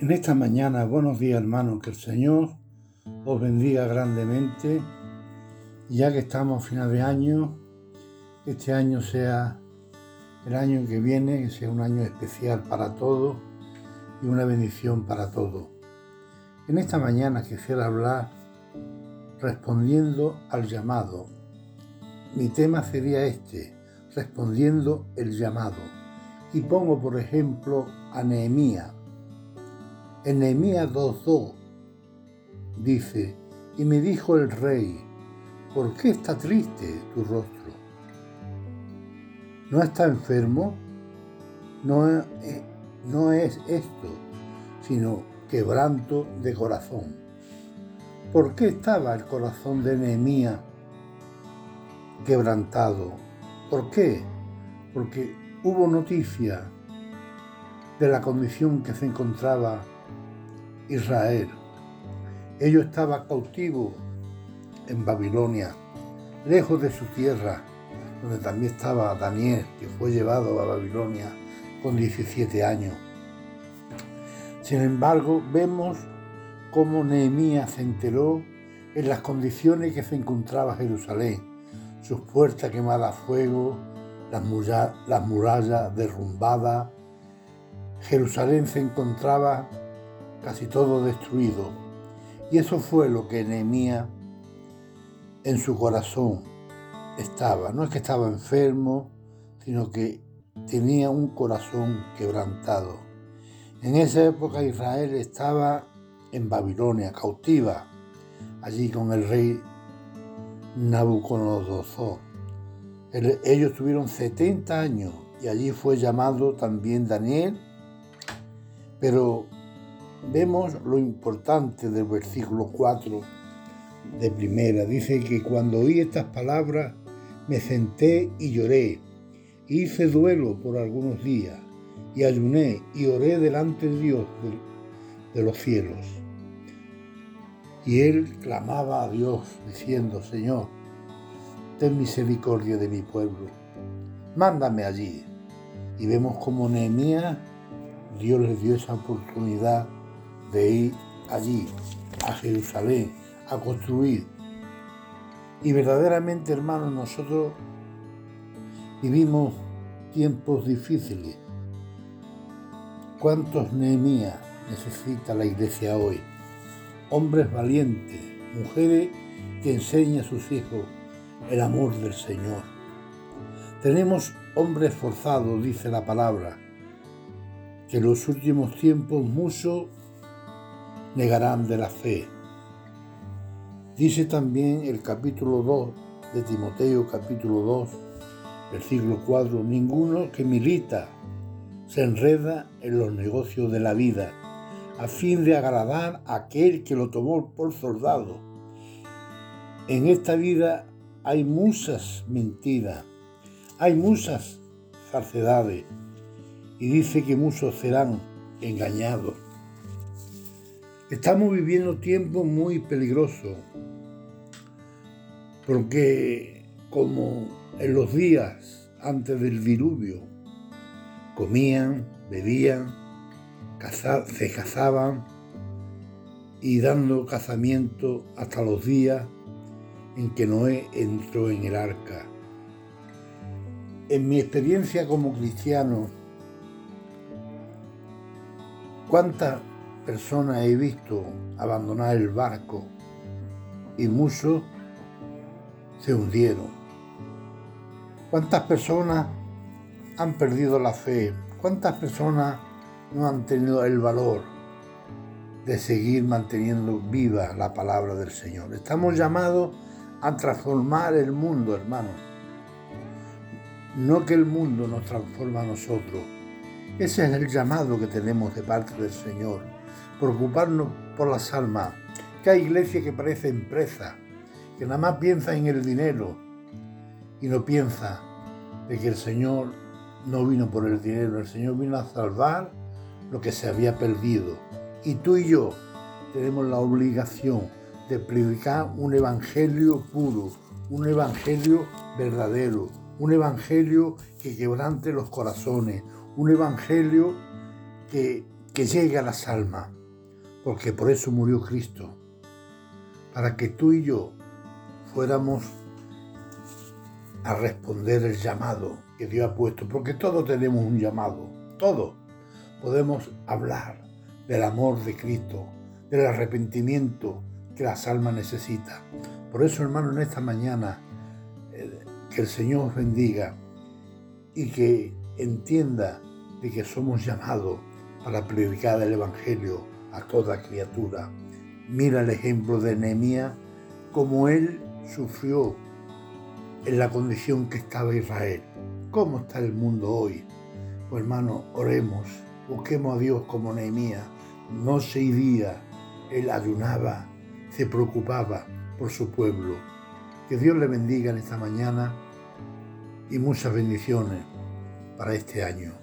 En esta mañana, buenos días hermanos, que el Señor os bendiga grandemente. Ya que estamos a final de año, este año sea el año que viene, que sea un año especial para todos y una bendición para todos. En esta mañana quisiera hablar respondiendo al llamado. Mi tema sería este, respondiendo el llamado. Y pongo por ejemplo a Nehemías en Nehemías 2.2 dice, y me dijo el rey, ¿por qué está triste tu rostro? ¿No está enfermo? No, eh, no es esto, sino quebranto de corazón. ¿Por qué estaba el corazón de Nehemías quebrantado? ¿Por qué? Porque hubo noticia de la condición que se encontraba Israel. Ellos estaban cautivos en Babilonia, lejos de su tierra, donde también estaba Daniel, que fue llevado a Babilonia con 17 años. Sin embargo, vemos cómo Nehemías se enteró en las condiciones que se encontraba Jerusalén, sus puertas quemadas a fuego, las, las murallas derrumbadas. Jerusalén se encontraba casi todo destruido. Y eso fue lo que Nehemías en su corazón estaba. No es que estaba enfermo, sino que tenía un corazón quebrantado. En esa época Israel estaba en Babilonia, cautiva, allí con el rey Nabucodonosor. Ellos tuvieron 70 años y allí fue llamado también Daniel, pero vemos lo importante del versículo 4 de primera. Dice que cuando oí estas palabras me senté y lloré. Hice duelo por algunos días y ayuné y oré delante de Dios de, los cielos. Y él clamaba a Dios diciendo, Señor, ten misericordia de mi pueblo, mándame allí. Y vemos como Nehemías, Dios le dio esa oportunidad de ir allí, a Jerusalén, a construir. Y verdaderamente, hermanos, nosotros vivimos tiempos difíciles. ¿Cuántos Nehemías necesita la iglesia hoy? Hombres valientes, mujeres que enseñan a sus hijos el amor del Señor. Tenemos hombres forzados, dice la palabra, que en los últimos tiempos muchos negarán de la fe. Dice también el capítulo 2 de Timoteo, capítulo 2, versículo 4, ninguno que milita se enreda en los negocios de la vida, a fin de agradar a aquel que lo tomó por soldado. En esta vida hay muchas mentiras, hay muchas falsedades, y dice que muchos serán engañados. Estamos viviendo tiempos muy peligrosos, porque como en los días antes del diluvio, comían, bebían, se casaban y dando casamiento hasta los días en que Noé entró en el arca. En mi experiencia como cristiano, ¿cuántas personas he visto abandonar el barco y muchos se hundieron. ¿Cuántas personas han perdido la fe? ¿Cuántas personas no han tenido el valor de seguir manteniendo viva la palabra del Señor? Estamos llamados a transformar el mundo, hermanos. No que el mundo nos transforma a nosotros. Ese es el llamado que tenemos de parte del Señor preocuparnos por las almas, que hay iglesias que parece empresa, que nada más piensa en el dinero y no piensa de que el Señor no vino por el dinero, el Señor vino a salvar lo que se había perdido. Y tú y yo tenemos la obligación de predicar un evangelio puro, un evangelio verdadero, un evangelio que quebrante los corazones, un evangelio que que llegue a las almas, porque por eso murió Cristo, para que tú y yo fuéramos a responder el llamado que Dios ha puesto, porque todos tenemos un llamado, todos podemos hablar del amor de Cristo, del arrepentimiento que las almas necesitan. Por eso, hermano, en esta mañana, eh, que el Señor os bendiga y que entienda de que somos llamados para predicar el Evangelio a toda criatura. Mira el ejemplo de Nehemías, como él sufrió en la condición que estaba Israel. ¿Cómo está el mundo hoy? Pues hermano, oremos, busquemos a Dios como Nehemías. No se iría, él ayunaba, se preocupaba por su pueblo. Que Dios le bendiga en esta mañana y muchas bendiciones para este año.